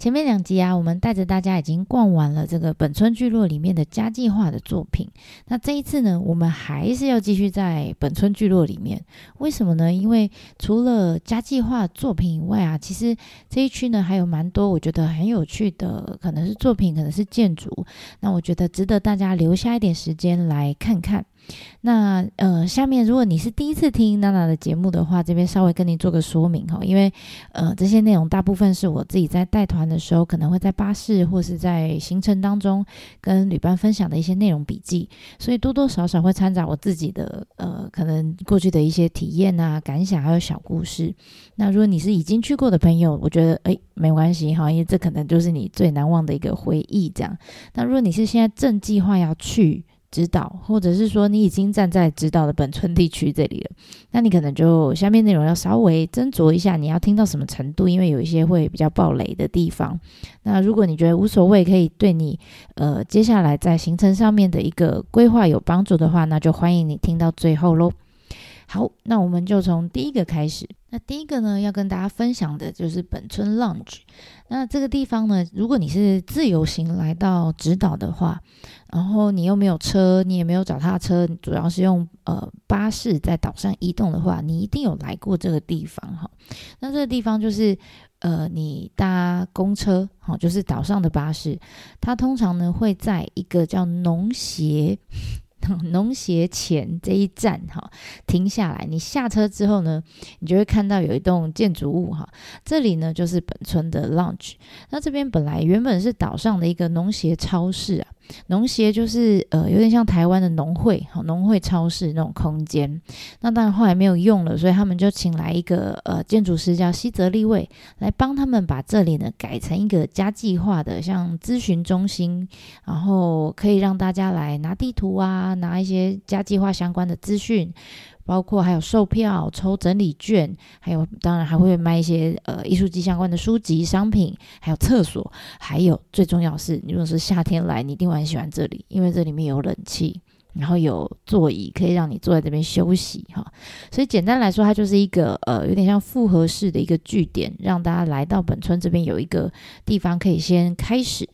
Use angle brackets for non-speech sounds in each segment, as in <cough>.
前面两集啊，我们带着大家已经逛完了这个本村聚落里面的家计划的作品。那这一次呢，我们还是要继续在本村聚落里面。为什么呢？因为除了家计划作品以外啊，其实这一区呢还有蛮多我觉得很有趣的，可能是作品，可能是建筑。那我觉得值得大家留下一点时间来看看。那呃，下面如果你是第一次听娜娜的节目的话，这边稍微跟你做个说明哈，因为呃，这些内容大部分是我自己在带团的时候，可能会在巴士或是在行程当中跟旅伴分享的一些内容笔记，所以多多少少会掺杂我自己的呃，可能过去的一些体验啊、感想还有小故事。那如果你是已经去过的朋友，我觉得诶，没关系哈，因为这可能就是你最难忘的一个回忆这样。那如果你是现在正计划要去，指导，或者是说你已经站在指导的本村地区这里了，那你可能就下面内容要稍微斟酌一下，你要听到什么程度，因为有一些会比较暴雷的地方。那如果你觉得无所谓，可以对你呃接下来在行程上面的一个规划有帮助的话，那就欢迎你听到最后喽。好，那我们就从第一个开始。那第一个呢，要跟大家分享的就是本村 Lounge。那这个地方呢，如果你是自由行来到直岛的话，然后你又没有车，你也没有脚踏车，主要是用呃巴士在岛上移动的话，你一定有来过这个地方哈。那这个地方就是呃，你搭公车，好，就是岛上的巴士，它通常呢会在一个叫农协。<laughs> 农协前这一站哈，停下来，你下车之后呢，你就会看到有一栋建筑物哈，这里呢就是本村的 Lounge。那这边本来原本是岛上的一个农协超市啊。农协就是呃有点像台湾的农会，好，农会超市那种空间。那当然后来没有用了，所以他们就请来一个呃建筑师叫西泽立卫来帮他们把这里呢改成一个家计划的像咨询中心，然后可以让大家来拿地图啊，拿一些家计划相关的资讯。包括还有售票、抽整理券，还有当然还会卖一些呃艺术季相关的书籍、商品，还有厕所，还有最重要是，你如果是夏天来，你一定会很喜欢这里，因为这里面有冷气，然后有座椅可以让你坐在这边休息哈。所以简单来说，它就是一个呃有点像复合式的一个据点，让大家来到本村这边有一个地方可以先开始。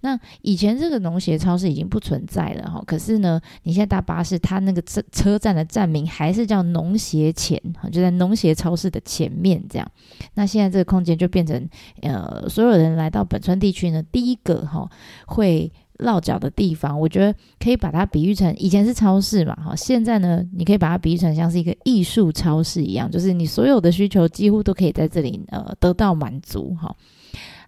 那以前这个农协超市已经不存在了哈，可是呢，你现在搭巴士，它那个车车站的站名还是叫农协前，就在农协超市的前面这样。那现在这个空间就变成呃，所有人来到本村地区呢，第一个哈会落脚的地方。我觉得可以把它比喻成以前是超市嘛哈，现在呢，你可以把它比喻成像是一个艺术超市一样，就是你所有的需求几乎都可以在这里呃得到满足哈。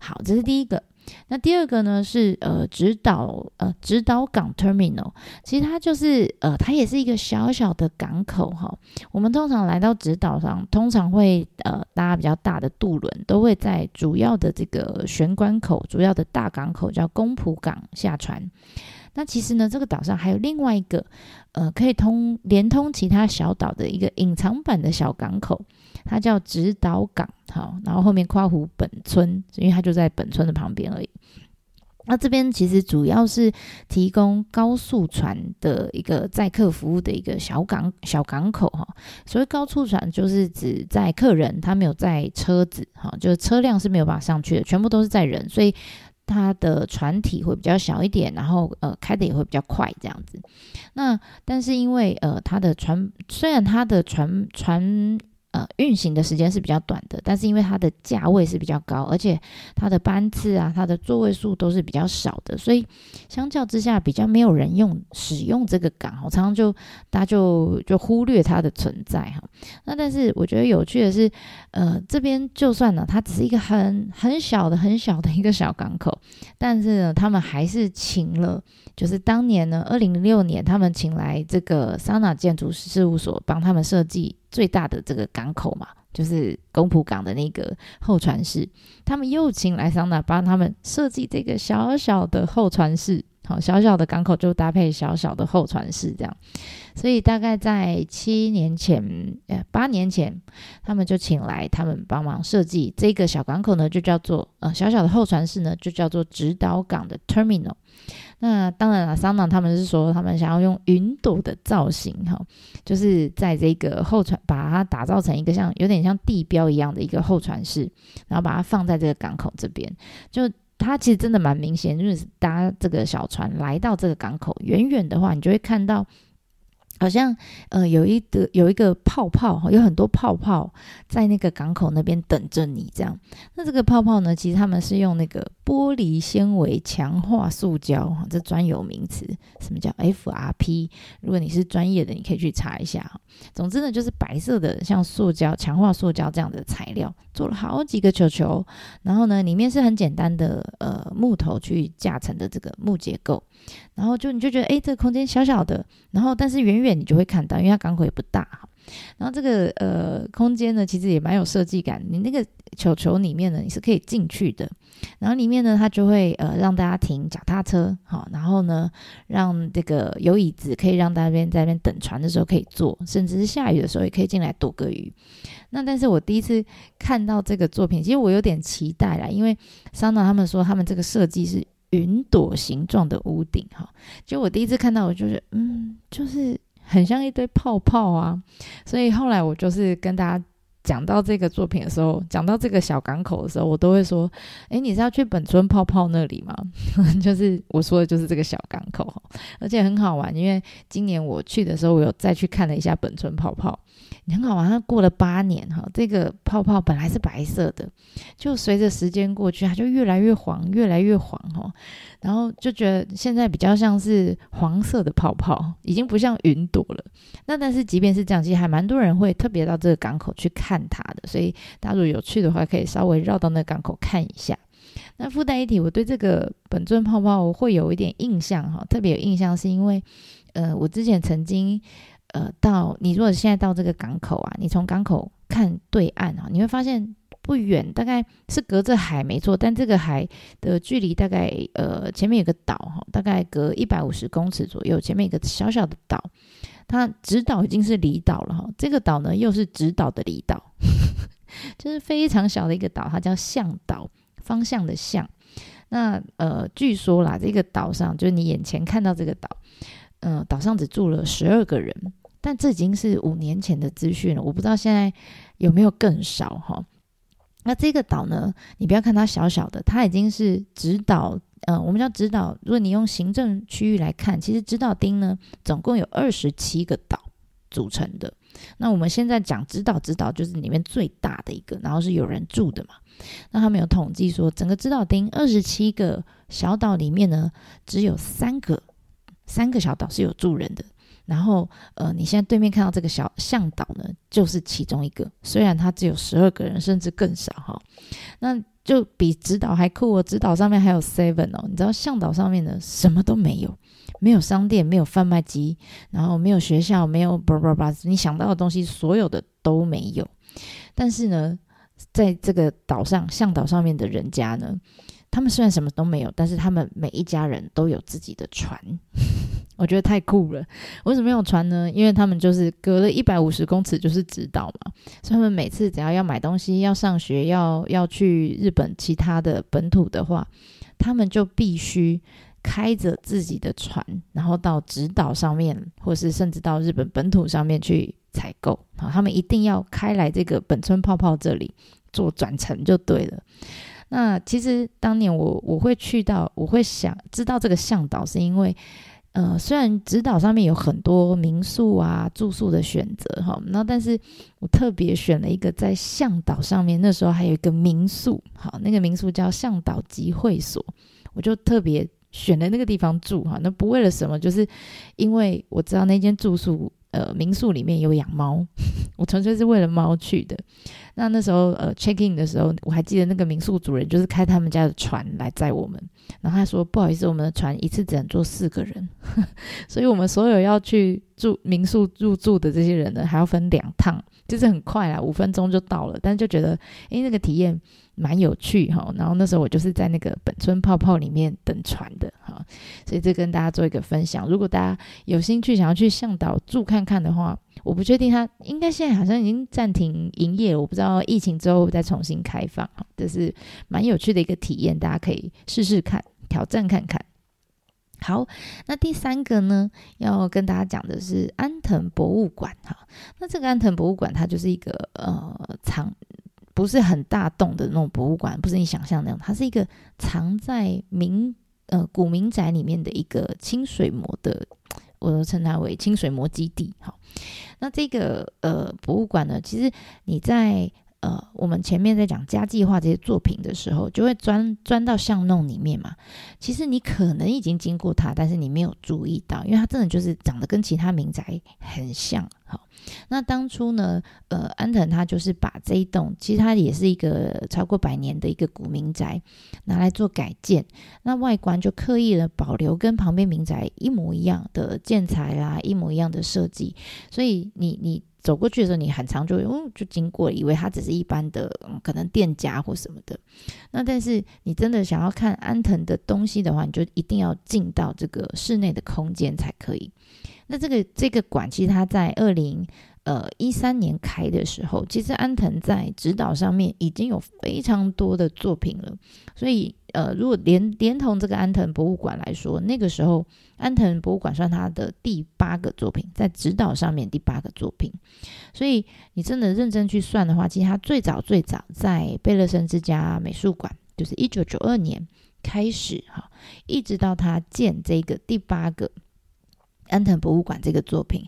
好，这是第一个。那第二个呢是呃直岛呃直岛港 terminal，其实它就是呃它也是一个小小的港口哈。我们通常来到直岛上，通常会呃搭比较大的渡轮，都会在主要的这个玄关口、主要的大港口叫宫浦港下船。那其实呢，这个岛上还有另外一个呃可以通连通其他小岛的一个隐藏版的小港口。它叫直岛港，好，然后后面括弧本村，因为它就在本村的旁边而已。那这边其实主要是提供高速船的一个载客服务的一个小港小港口哈。所谓高速船就是指载客人，他没有载车子哈，就是车辆是没有办法上去的，全部都是载人，所以它的船体会比较小一点，然后呃开的也会比较快这样子。那但是因为呃它的船虽然它的船船。呃，运行的时间是比较短的，但是因为它的价位是比较高，而且它的班次啊，它的座位数都是比较少的，所以相较之下比较没有人用使用这个港，我常常就大家就就忽略它的存在哈。那但是我觉得有趣的是，呃，这边就算呢，它只是一个很很小的很小的一个小港口，但是呢，他们还是请了，就是当年呢，二零零六年他们请来这个桑拿建筑事务所帮他们设计。最大的这个港口嘛，就是公浦港的那个候船室，他们又请来桑拿帮他们设计这个小小的候船室。好，小小的港口就搭配小小的候船室这样。所以大概在七年前，呃，八年前，他们就请来他们帮忙设计这个小港口呢，就叫做呃小小的候船室呢，就叫做直岛港的 terminal。那当然了，桑拿他们是说他们想要用云朵的造型，哈，就是在这个候船把它打造成一个像有点像地标一样的一个候船室，然后把它放在这个港口这边，就它其实真的蛮明显，就是搭这个小船来到这个港口，远远的话，你就会看到。好像呃有一个有一个泡泡，有很多泡泡在那个港口那边等着你这样。那这个泡泡呢，其实他们是用那个玻璃纤维强化塑胶，哈，这专有名词，什么叫 FRP？如果你是专业的，你可以去查一下。总之呢，就是白色的像塑胶强化塑胶这样的材料，做了好几个球球，然后呢，里面是很简单的呃木头去架成的这个木结构。然后就你就觉得，哎，这个空间小小的，然后但是远远你就会看到，因为它港口也不大。然后这个呃空间呢，其实也蛮有设计感。你那个球球里面呢，你是可以进去的。然后里面呢，它就会呃让大家停脚踏车，好，然后呢，让这个有椅子可以让大家在那边等船的时候可以坐，甚至是下雨的时候也可以进来躲个雨。那但是我第一次看到这个作品，其实我有点期待啦，因为桑娜他们说他们这个设计是。云朵形状的屋顶，哈，就我第一次看到，我就是，嗯，就是很像一堆泡泡啊，所以后来我就是跟大家。讲到这个作品的时候，讲到这个小港口的时候，我都会说：“诶，你是要去本村泡泡那里吗？” <laughs> 就是我说的就是这个小港口，而且很好玩。因为今年我去的时候，我有再去看了一下本村泡泡，你很好玩。它过了八年哈，这个泡泡本来是白色的，就随着时间过去，它就越来越黄，越来越黄哈。然后就觉得现在比较像是黄色的泡泡，已经不像云朵了。那但是即便是这样，其实还蛮多人会特别到这个港口去看它的。所以大家如果有去的话，可以稍微绕到那个港口看一下。那附带一提，我对这个本尊泡泡我会有一点印象哈，特别有印象是因为，呃，我之前曾经呃到你如果现在到这个港口啊，你从港口看对岸啊，你会发现。不远，大概是隔着海没错，但这个海的距离大概呃前面有个岛哈，大概隔一百五十公尺左右，前面一个小小的岛，它直岛已经是离岛了哈，这个岛呢又是直岛的离岛，<laughs> 就是非常小的一个岛，它叫向岛，方向的向。那呃据说啦，这个岛上就是你眼前看到这个岛，嗯、岛上只住了十二个人，但这已经是五年前的资讯了，我不知道现在有没有更少哈。那这个岛呢，你不要看它小小的，它已经是直岛，呃，我们叫直岛。如果你用行政区域来看，其实直岛町呢，总共有二十七个岛组成的。那我们现在讲直岛，直岛就是里面最大的一个，然后是有人住的嘛。那他们有统计说，整个直岛町二十七个小岛里面呢，只有三个三个小岛是有住人的。然后，呃，你现在对面看到这个小向导呢，就是其中一个。虽然他只有十二个人，甚至更少哈，那就比直岛还酷哦。直岛上面还有 Seven 哦，你知道向导上面呢，什么都没有，没有商店，没有贩卖机，然后没有学校，没有叭叭叭，你想到的东西，所有的都没有。但是呢，在这个岛上，向导上面的人家呢，他们虽然什么都没有，但是他们每一家人都有自己的船。<laughs> 我觉得太酷了。为什么有船呢？因为他们就是隔了一百五十公尺就是直岛嘛，所以他们每次只要要买东西、要上学、要要去日本其他的本土的话，他们就必须开着自己的船，然后到直岛上面，或是甚至到日本本土上面去采购。好，他们一定要开来这个本村泡泡这里做转乘就对了。那其实当年我我会去到，我会想知道这个向导，是因为。呃，虽然直岛上面有很多民宿啊、住宿的选择哈，那但是我特别选了一个在向导上面，那时候还有一个民宿，好，那个民宿叫向导集会所，我就特别选了那个地方住哈，那不为了什么，就是因为我知道那间住宿呃民宿里面有养猫，<laughs> 我纯粹是为了猫去的。那那时候呃 check in 的时候，我还记得那个民宿主人就是开他们家的船来载我们，然后他说不好意思，我们的船一次只能坐四个人，<laughs> 所以我们所有要去住民宿入住的这些人呢，还要分两趟，就是很快啊，五分钟就到了，但就觉得诶那个体验。蛮有趣哈，然后那时候我就是在那个本村泡泡里面等船的哈，所以这跟大家做一个分享。如果大家有兴趣想要去向导住看看的话，我不确定他应该现在好像已经暂停营业，我不知道疫情之后再重新开放哈，这是蛮有趣的一个体验，大家可以试试看，挑战看看。好，那第三个呢，要跟大家讲的是安藤博物馆哈，那这个安藤博物馆它就是一个呃藏。不是很大栋的那种博物馆，不是你想象那样，它是一个藏在民呃古民宅里面的一个清水模的，<tsk> 我称它为清水模基地。好，那这个呃博物馆呢，其实你在呃我们前面在讲家计划这些作品的时候，就会钻钻到巷弄里面嘛。其实你可能已经经过它，但是你没有注意到，因为它真的就是长得跟其他民宅很像。好。那当初呢，呃，安藤他就是把这一栋，其实它也是一个超过百年的一个古民宅，拿来做改建。那外观就刻意的保留跟旁边民宅一模一样的建材啦，一模一样的设计。所以你你走过去的时候，你很常就嗯就经过，以为它只是一般的、可能店家或什么的。那但是你真的想要看安藤的东西的话，你就一定要进到这个室内的空间才可以。那这个这个馆其实它在二零呃一三年开的时候，其实安藤在指导上面已经有非常多的作品了。所以呃，如果连连同这个安藤博物馆来说，那个时候安藤博物馆算他的第八个作品，在指导上面第八个作品。所以你真的认真去算的话，其实他最早最早在贝勒森之家美术馆，就是一九九二年开始哈，一直到他建这个第八个。安藤博物馆这个作品，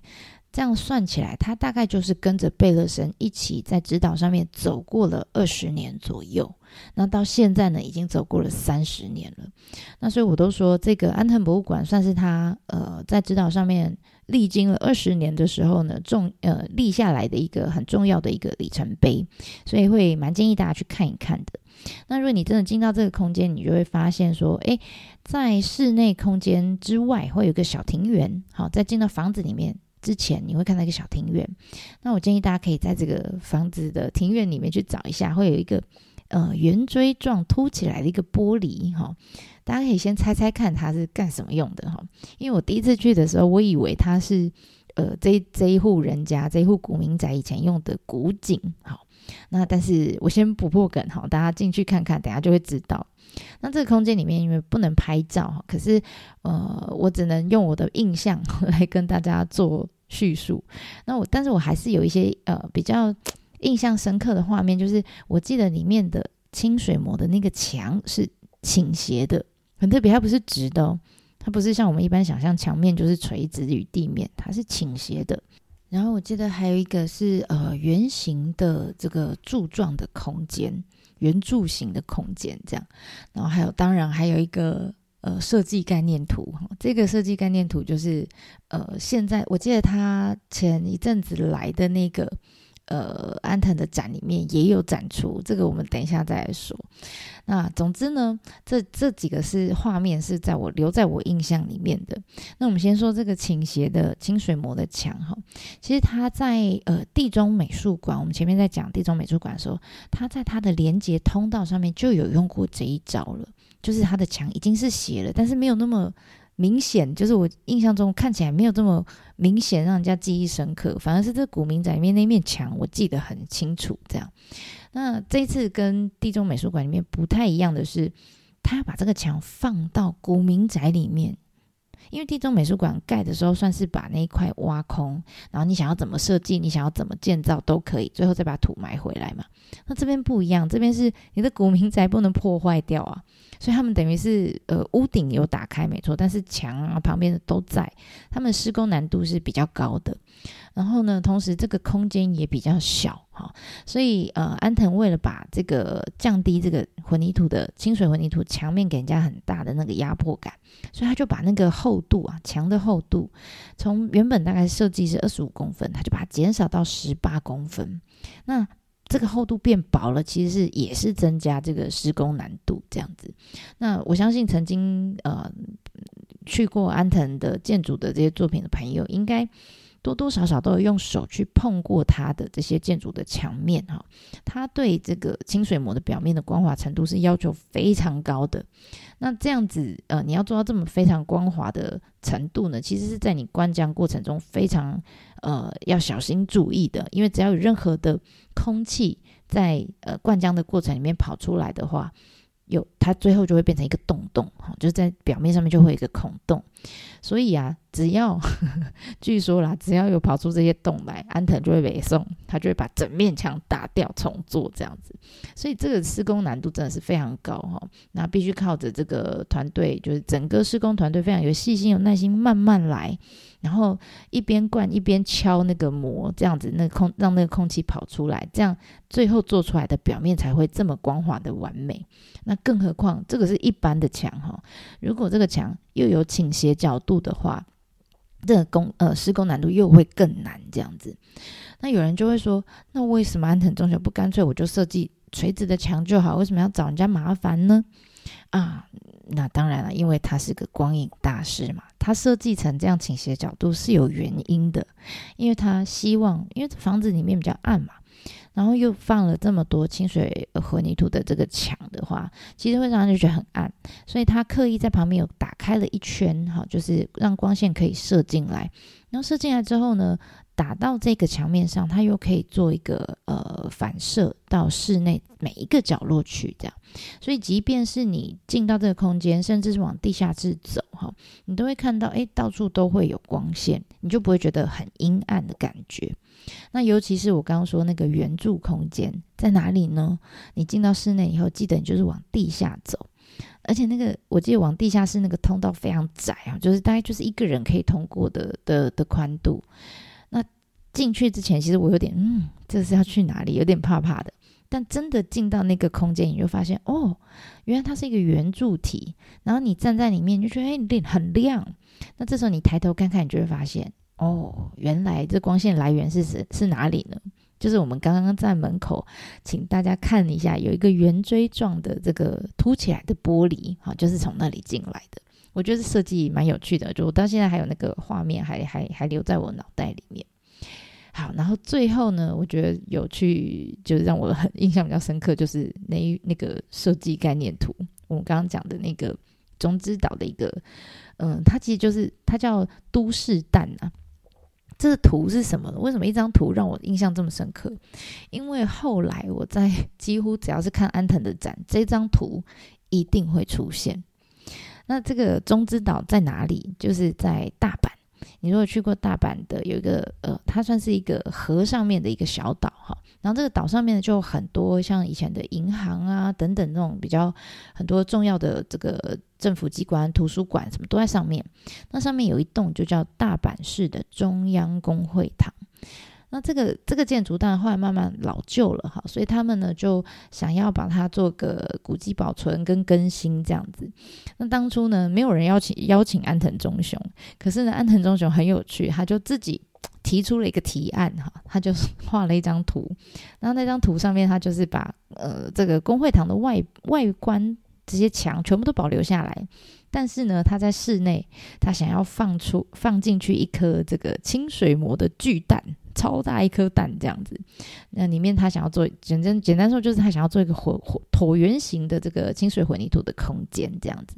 这样算起来，他大概就是跟着贝勒森一起在指导上面走过了二十年左右。那到现在呢，已经走过了三十年了。那所以我都说，这个安藤博物馆算是他呃在指导上面历经了二十年的时候呢，重呃立下来的一个很重要的一个里程碑。所以会蛮建议大家去看一看的。那如果你真的进到这个空间，你就会发现说，诶，在室内空间之外会有一个小庭园。好，在进到房子里面之前，你会看到一个小庭园。那我建议大家可以在这个房子的庭院里面去找一下，会有一个呃圆锥状凸起来的一个玻璃。哈，大家可以先猜猜看它是干什么用的哈。因为我第一次去的时候，我以为它是呃这这一户人家这一户古民宅以前用的古井。好。那但是我先不破梗哈，大家进去看看，等下就会知道。那这个空间里面因为不能拍照哈，可是呃，我只能用我的印象 <laughs> 来跟大家做叙述。那我但是我还是有一些呃比较印象深刻的画面，就是我记得里面的清水模的那个墙是倾斜的，很特别，它不是直的哦，它不是像我们一般想象墙面就是垂直于地面，它是倾斜的。然后我记得还有一个是呃圆形的这个柱状的空间，圆柱形的空间这样。然后还有当然还有一个呃设计概念图，这个设计概念图就是呃现在我记得他前一阵子来的那个。呃，安藤的展里面也有展出，这个我们等一下再来说。那总之呢，这这几个是画面是在我留在我印象里面的。那我们先说这个倾斜的清水模的墙哈，其实它在呃地中美术馆，我们前面在讲地中美术馆的时候，它在它的连接通道上面就有用过这一招了，就是它的墙已经是斜了，但是没有那么。明显就是我印象中看起来没有这么明显，让人家记忆深刻。反而是这古民宅里面那面墙，我记得很清楚。这样，那这次跟地中美术馆里面不太一样的是，他把这个墙放到古民宅里面。因为地中美术馆盖的时候，算是把那一块挖空，然后你想要怎么设计，你想要怎么建造都可以，最后再把土埋回来嘛。那这边不一样，这边是你的古民宅不能破坏掉啊，所以他们等于是呃屋顶有打开没错，但是墙啊旁边的都在，他们施工难度是比较高的。然后呢，同时这个空间也比较小哈，所以呃，安藤为了把这个降低这个混凝土的清水混凝土墙面给人家很大的那个压迫感，所以他就把那个厚度啊，墙的厚度从原本大概设计是二十五公分，他就把它减少到十八公分。那这个厚度变薄了，其实是也是增加这个施工难度这样子。那我相信曾经呃去过安藤的建筑的这些作品的朋友，应该。多多少少都有用手去碰过它的这些建筑的墙面哈，它对这个清水模的表面的光滑程度是要求非常高的。那这样子呃，你要做到这么非常光滑的程度呢，其实是在你灌浆过程中非常呃要小心注意的，因为只要有任何的空气在呃灌浆的过程里面跑出来的话，有它最后就会变成一个洞洞，就是在表面上面就会有一个孔洞，所以啊。只要呵呵 <laughs> 据说啦，只要有跑出这些洞来，安藤就会北送，他就会把整面墙打掉重做这样子。所以这个施工难度真的是非常高哈，那必须靠着这个团队，就是整个施工团队非常有细心、有耐心，慢慢来，然后一边灌一边敲那个膜，这样子那空让那个空气跑出来，这样最后做出来的表面才会这么光滑的完美。那更何况这个是一般的墙哈，如果这个墙又有倾斜角度的话。这个工呃施工难度又会更难，这样子。那有人就会说，那为什么安藤忠雄不干脆我就设计垂直的墙就好？为什么要找人家麻烦呢？啊，那当然了，因为他是个光影大师嘛，他设计成这样倾斜角度是有原因的，因为他希望，因为房子里面比较暗嘛。然后又放了这么多清水混凝土的这个墙的话，其实会让人觉得很暗，所以他刻意在旁边有打开了一圈，哈，就是让光线可以射进来。然后射进来之后呢，打到这个墙面上，它又可以做一个呃反射到室内每一个角落去，这样。所以即便是你进到这个空间，甚至是往地下室走，哈，你都会看到，哎，到处都会有光线，你就不会觉得很阴暗的感觉。那尤其是我刚刚说那个圆柱空间在哪里呢？你进到室内以后，记得你就是往地下走，而且那个我记得往地下室那个通道非常窄啊，就是大概就是一个人可以通过的的的宽度。那进去之前，其实我有点嗯，这是要去哪里？有点怕怕的。但真的进到那个空间，你就发现哦，原来它是一个圆柱体，然后你站在里面，就觉得哎，脸很亮。那这时候你抬头看看，你就会发现。哦，原来这光线来源是是是哪里呢？就是我们刚刚在门口，请大家看一下，有一个圆锥状的这个凸起来的玻璃，哈，就是从那里进来的。我觉得设计蛮有趣的，就我到现在还有那个画面，还还还留在我脑袋里面。好，然后最后呢，我觉得有趣，就是让我很印象比较深刻，就是那那个设计概念图，我们刚刚讲的那个中之岛的一个，嗯，它其实就是它叫都市蛋啊。这个图是什么呢？为什么一张图让我印象这么深刻？因为后来我在 <laughs> 几乎只要是看安藤的展，这张图一定会出现。那这个中之岛在哪里？就是在大阪。你如果去过大阪的，有一个呃，它算是一个河上面的一个小岛哈。然后这个岛上面呢，就很多像以前的银行啊等等那种比较很多重要的这个政府机关、图书馆什么都在上面。那上面有一栋就叫大阪市的中央公会堂。那这个这个建筑当然后来慢慢老旧了哈，所以他们呢就想要把它做个古迹保存跟更新这样子。那当初呢，没有人邀请邀请安藤忠雄，可是呢，安藤忠雄很有趣，他就自己提出了一个提案哈，他就 <laughs> 画了一张图，然后那张图上面他就是把呃这个公会堂的外外观这些墙全部都保留下来，但是呢，他在室内他想要放出放进去一颗这个清水模的巨蛋。超大一颗蛋这样子，那里面他想要做，简单简单说就是他想要做一个椭椭椭圆形的这个清水混凝土的空间这样子。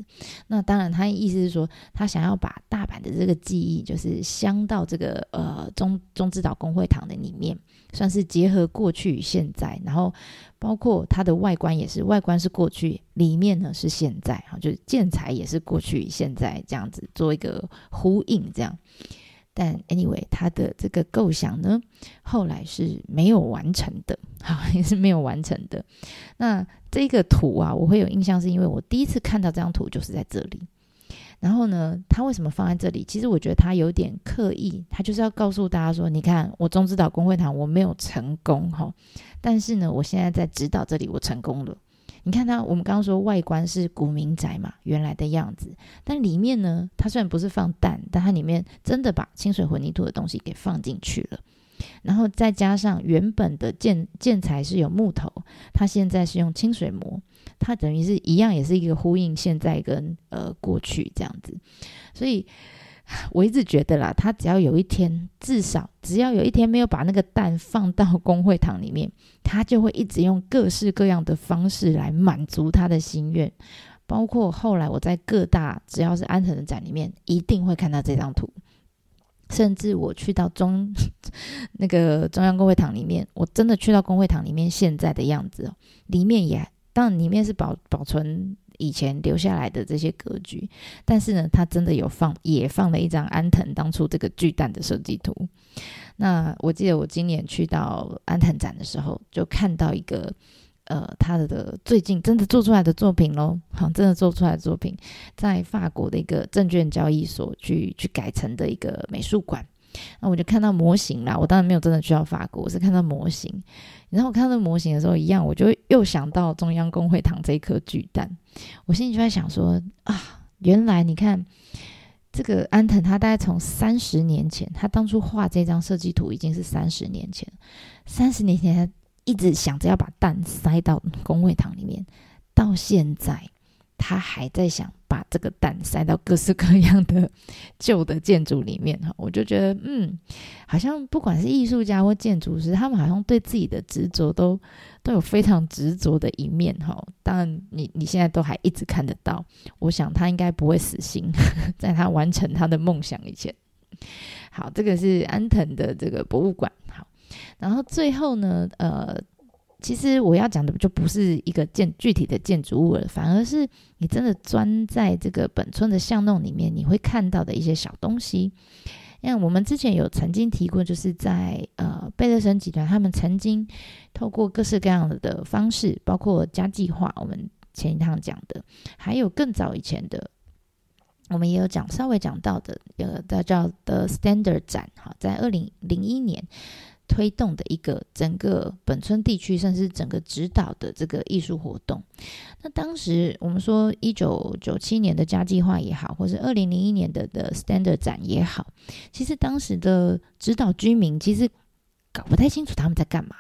那当然，他意思是说，他想要把大阪的这个记忆，就是镶到这个呃中中之岛公会堂的里面，算是结合过去与现在，然后包括它的外观也是，外观是过去，里面呢是现在，哈，就是建材也是过去与现在这样子做一个呼应这样。但 anyway，他的这个构想呢，后来是没有完成的，好，也是没有完成的。那这个图啊，我会有印象，是因为我第一次看到这张图就是在这里。然后呢，他为什么放在这里？其实我觉得他有点刻意，他就是要告诉大家说，你看，我中指导工会堂我没有成功哈，但是呢，我现在在指导这里，我成功了。你看它，我们刚刚说外观是古民宅嘛，原来的样子。但里面呢，它虽然不是放蛋，但它里面真的把清水混凝土的东西给放进去了。然后再加上原本的建建材是有木头，它现在是用清水模，它等于是一样，也是一个呼应现在跟呃过去这样子。所以 <laughs> 我一直觉得啦，他只要有一天，至少只要有一天没有把那个蛋放到工会堂里面，他就会一直用各式各样的方式来满足他的心愿。包括后来我在各大只要是安藤的展里面，一定会看到这张图。甚至我去到中 <laughs> 那个中央工会堂里面，我真的去到工会堂里面现在的样子，里面也当然里面是保保存以前留下来的这些格局，但是呢，他真的有放也放了一张安藤当初这个巨蛋的设计图。那我记得我今年去到安藤展的时候，就看到一个。呃，他的最近真的做出来的作品喽，好，真的做出来的作品，在法国的一个证券交易所去去改成的一个美术馆。那我就看到模型啦，我当然没有真的去到法国，我是看到模型。然后我看到模型的时候，一样，我就又想到中央工会堂这一颗巨蛋，我心里就在想说啊，原来你看这个安藤，他大概从三十年前，他当初画这张设计图已经是三十年前，三十年前他。一直想着要把蛋塞到工会堂里面，到现在他还在想把这个蛋塞到各式各样的旧的建筑里面哈，我就觉得嗯，好像不管是艺术家或建筑师，他们好像对自己的执着都都有非常执着的一面哈。当然，你你现在都还一直看得到，我想他应该不会死心，<laughs> 在他完成他的梦想以前。好，这个是安藤的这个博物馆。好。然后最后呢，呃，其实我要讲的就不是一个建具体的建筑物了，反而是你真的钻在这个本村的巷弄里面，你会看到的一些小东西。因为我们之前有曾经提过，就是在呃贝勒森集团，他们曾经透过各式各样的方式，包括家计划，我们前一趟讲的，还有更早以前的，我们也有讲稍微讲到的，呃，叫 The Standard 展，哈，在二零零一年。推动的一个整个本村地区，甚至整个指导的这个艺术活动。那当时我们说，一九九七年的家计划也好，或是二零零一年的的 Standard 展也好，其实当时的指导居民其实搞不太清楚他们在干嘛，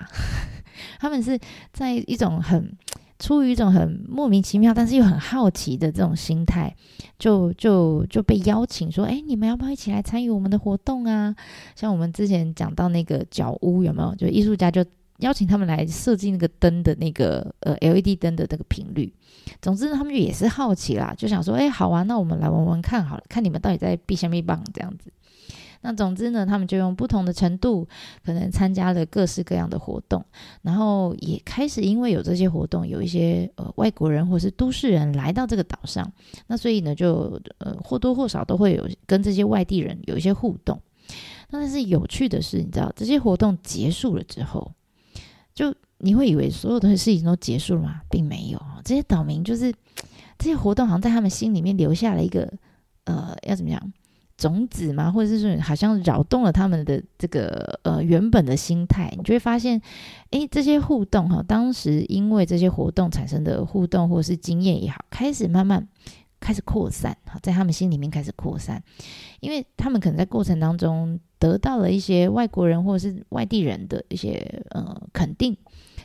<laughs> 他们是在一种很。出于一种很莫名其妙，但是又很好奇的这种心态，就就就被邀请说：“哎，你们要不要一起来参与我们的活动啊？”像我们之前讲到那个角屋，有没有？就艺术家就邀请他们来设计那个灯的那个呃 LED 灯的这个频率。总之呢，他们就也是好奇啦，就想说：“哎，好啊，那我们来玩玩看好了，看你们到底在避什么棒这样子。”那总之呢，他们就用不同的程度，可能参加了各式各样的活动，然后也开始因为有这些活动，有一些呃外国人或是都市人来到这个岛上，那所以呢，就呃或多或少都会有跟这些外地人有一些互动。那但是有趣的是，你知道这些活动结束了之后，就你会以为所有的事情都结束了吗？并没有，这些岛民就是这些活动好像在他们心里面留下了一个呃要怎么样？种子嘛，或者是说好像扰动了他们的这个呃原本的心态，你就会发现，诶，这些互动哈，当时因为这些活动产生的互动或是经验也好，开始慢慢开始扩散哈，在他们心里面开始扩散，因为他们可能在过程当中得到了一些外国人或者是外地人的一些呃肯定，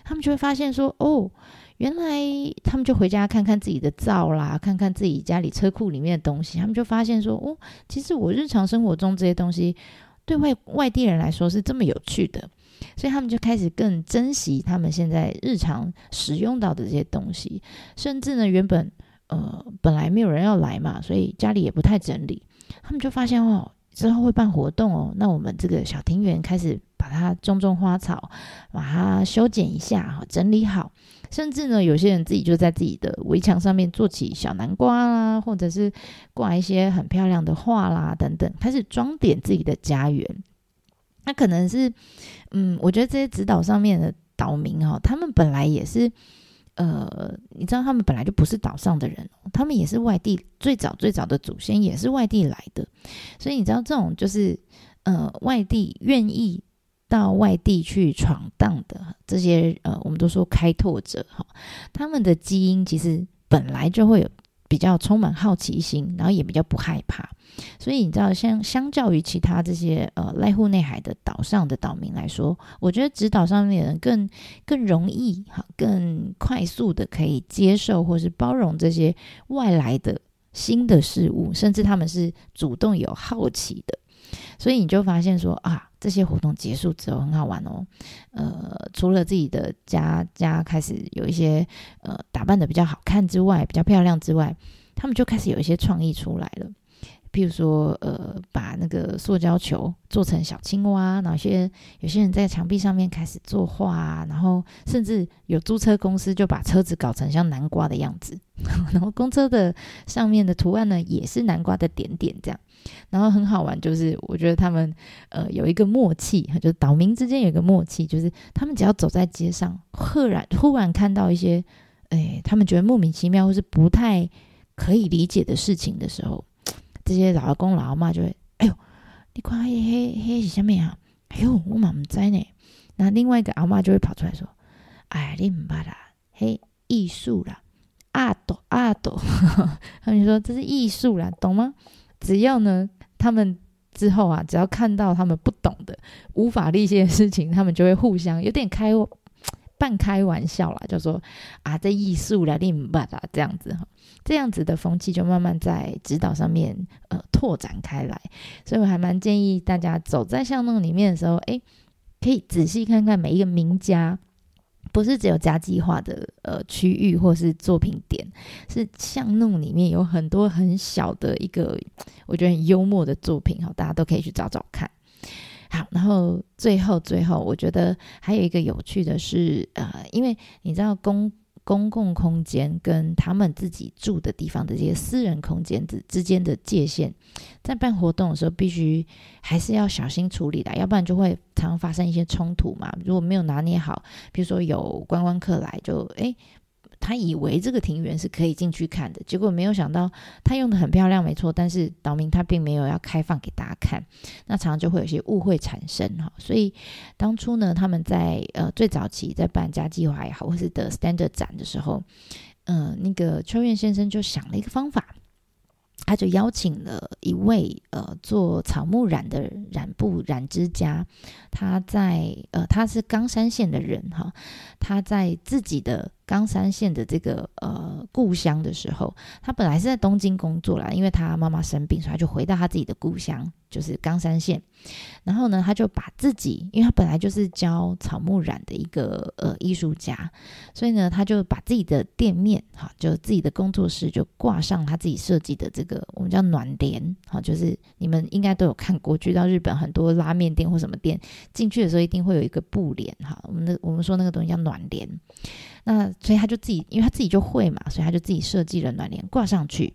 他们就会发现说，哦。原来他们就回家看看自己的灶啦，看看自己家里车库里面的东西，他们就发现说：“哦，其实我日常生活中这些东西，对外外地人来说是这么有趣的。<laughs> ”所以他们就开始更珍惜他们现在日常使用到的这些东西，甚至呢，原本呃本来没有人要来嘛，所以家里也不太整理，他们就发现哦，之后会办活动哦，那我们这个小庭园开始把它种种花草，把它修剪一下，整理好。甚至呢，有些人自己就在自己的围墙上面做起小南瓜啦，或者是挂一些很漂亮的画啦，等等，开始装点自己的家园。那可能是，嗯，我觉得这些指导上面的岛民哈、哦，他们本来也是，呃，你知道，他们本来就不是岛上的人，他们也是外地，最早最早的祖先也是外地来的，所以你知道，这种就是，呃，外地愿意。到外地去闯荡的这些呃，我们都说开拓者哈，他们的基因其实本来就会有比较充满好奇心，然后也比较不害怕。所以你知道，相相较于其他这些呃濑户内海的岛上的岛民来说，我觉得直岛上面的人更更容易哈，更快速的可以接受或是包容这些外来的新的事物，甚至他们是主动有好奇的。所以你就发现说啊，这些活动结束之后很好玩哦。呃，除了自己的家家开始有一些呃打扮得比较好看之外，比较漂亮之外，他们就开始有一些创意出来了。譬如说，呃，把那个塑胶球做成小青蛙，然后有些有些人在墙壁上面开始作画，然后甚至有租车公司就把车子搞成像南瓜的样子，<laughs> 然后公车的上面的图案呢也是南瓜的点点这样，然后很好玩，就是我觉得他们呃有一个默契，就是岛民之间有一个默契，就是他们只要走在街上，赫然忽然看到一些，哎，他们觉得莫名其妙或是不太可以理解的事情的时候。这些老阿公、老阿妈就会，哎呦，你看黑黑黑是什么啊？哎呦，我嘛不知呢。那另外一个阿妈就会跑出来说：“哎，你唔捌啦，嘿，艺术啦，阿斗阿斗。<laughs> ”他们就说这是艺术啦，懂吗？只要呢，他们之后啊，只要看到他们不懂的、无法理解的事情，他们就会互相有点开。半开玩笑啦，就说啊，这艺术啦，你唔捌啦，这样子哈，这样子的风气就慢慢在指导上面呃拓展开来，所以我还蛮建议大家走在巷弄里面的时候，诶，可以仔细看看每一个名家，不是只有家计划的呃区域或是作品点，是巷弄里面有很多很小的一个我觉得很幽默的作品哈，大家都可以去找找看。好，然后最后最后，我觉得还有一个有趣的是，呃，因为你知道公公共空间跟他们自己住的地方的这些私人空间之之间的界限，在办活动的时候，必须还是要小心处理的，要不然就会常常发生一些冲突嘛。如果没有拿捏好，比如说有观光客来就，就诶。他以为这个庭园是可以进去看的，结果没有想到他用的很漂亮，没错，但是岛民他并没有要开放给大家看，那常常就会有些误会产生哈。所以当初呢，他们在呃最早期在办家计划也好，或是的 Standard 展的时候，嗯、那个秋元先生就想了一个方法。他就邀请了一位呃做草木染的染布染织家，他在呃他是冈山县的人哈，他在自己的冈山县的这个呃故乡的时候，他本来是在东京工作啦，因为他妈妈生病，所以他就回到他自己的故乡。就是冈山县，然后呢，他就把自己，因为他本来就是教草木染的一个呃艺术家，所以呢，他就把自己的店面哈，就自己的工作室就挂上他自己设计的这个我们叫暖帘哈，就是你们应该都有看过，去到日本很多拉面店或什么店进去的时候，一定会有一个布帘哈，我们的我们说那个东西叫暖帘，那所以他就自己，因为他自己就会嘛，所以他就自己设计了暖帘挂上去。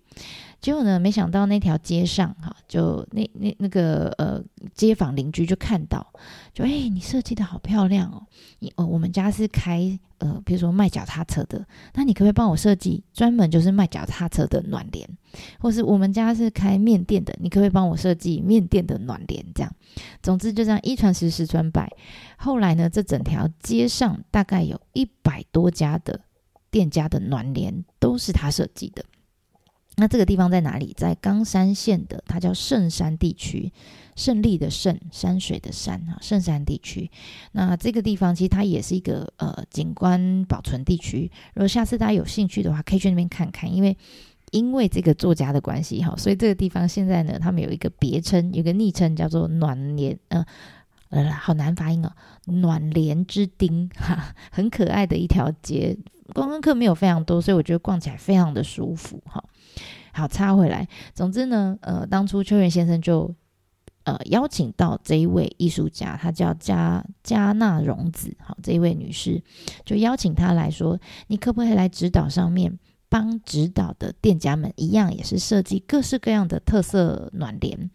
结果呢，没想到那条街上哈，就那那那个呃街坊邻居就看到，就哎，你设计的好漂亮哦！你哦，我们家是开呃，比如说卖脚踏车的，那你可不可以帮我设计专门就是卖脚踏车的暖帘？或是我们家是开面店的，你可不可以帮我设计面店的暖帘？这样，总之就这样一传十，十传百。后来呢，这整条街上大概有一百多家的店家的暖帘都是他设计的。那这个地方在哪里？在冈山县的，它叫圣山地区，胜利的胜，山水的山啊，圣山地区。那这个地方其实它也是一个呃景观保存地区。如果下次大家有兴趣的话，可以去那边看看。因为因为这个作家的关系哈，所以这个地方现在呢，他们有一个别称，有个昵称叫做暖帘，呃呃，好难发音哦，暖帘之町哈，<laughs> 很可爱的一条街。观光客没有非常多，所以我觉得逛起来非常的舒服哈。好，插回来。总之呢，呃，当初秋元先生就呃邀请到这一位艺术家，她叫加加纳荣子，好，这一位女士就邀请她来说，你可不可以来指导上面帮指导的店家们一样，也是设计各式各样的特色暖帘？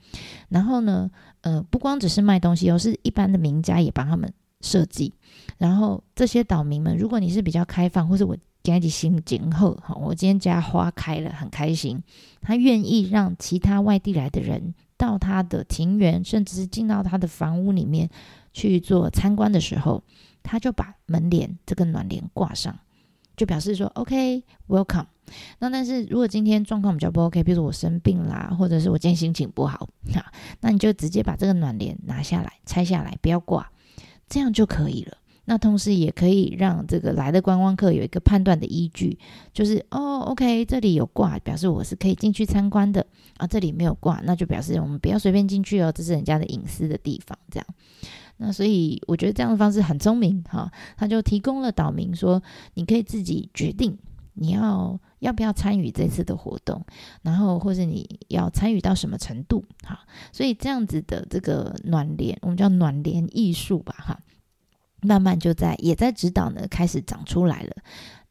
然后呢，呃，不光只是卖东西，哦是一般的名家也帮他们设计。然后这些岛民们，如果你是比较开放，或是我。今天心情好，我今天家花开了，很开心。他愿意让其他外地来的人到他的庭园，甚至是进到他的房屋里面去做参观的时候，他就把门帘这个暖帘挂上。就表示说 OK，Welcome。那但是如果今天状况比较不 OK，比如说我生病啦，或者是我今天心情不好，哈，那你就直接把这个暖帘拿下来，拆下来，不要挂，这样就可以了。那同时也可以让这个来的观光客有一个判断的依据，就是哦，OK，这里有挂，表示我是可以进去参观的啊。这里没有挂，那就表示我们不要随便进去哦，这是人家的隐私的地方。这样，那所以我觉得这样的方式很聪明哈，他就提供了岛民说，你可以自己决定你要要不要参与这次的活动，然后或是你要参与到什么程度哈。所以这样子的这个暖帘，我们叫暖帘艺术吧哈。慢慢就在也在直岛呢，开始长出来了。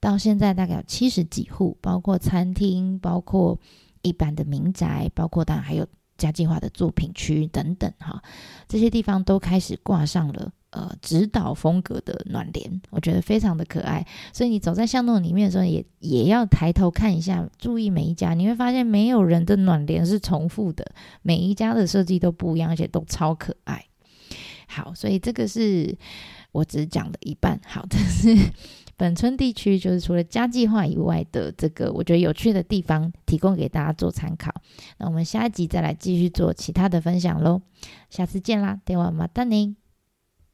到现在大概有七十几户，包括餐厅，包括一般的民宅，包括当然还有家计划的作品区等等哈，这些地方都开始挂上了呃指导风格的暖帘，我觉得非常的可爱。所以你走在巷弄里面的时候也，也要抬头看一下，注意每一家，你会发现没有人的暖帘是重复的，每一家的设计都不一样，而且都超可爱。好，所以这个是。我只讲的一半，好，的是本村地区就是除了嘉计划以外的这个我觉得有趣的地方，提供给大家做参考。那我们下一集再来继续做其他的分享喽，下次见啦，ではまたね。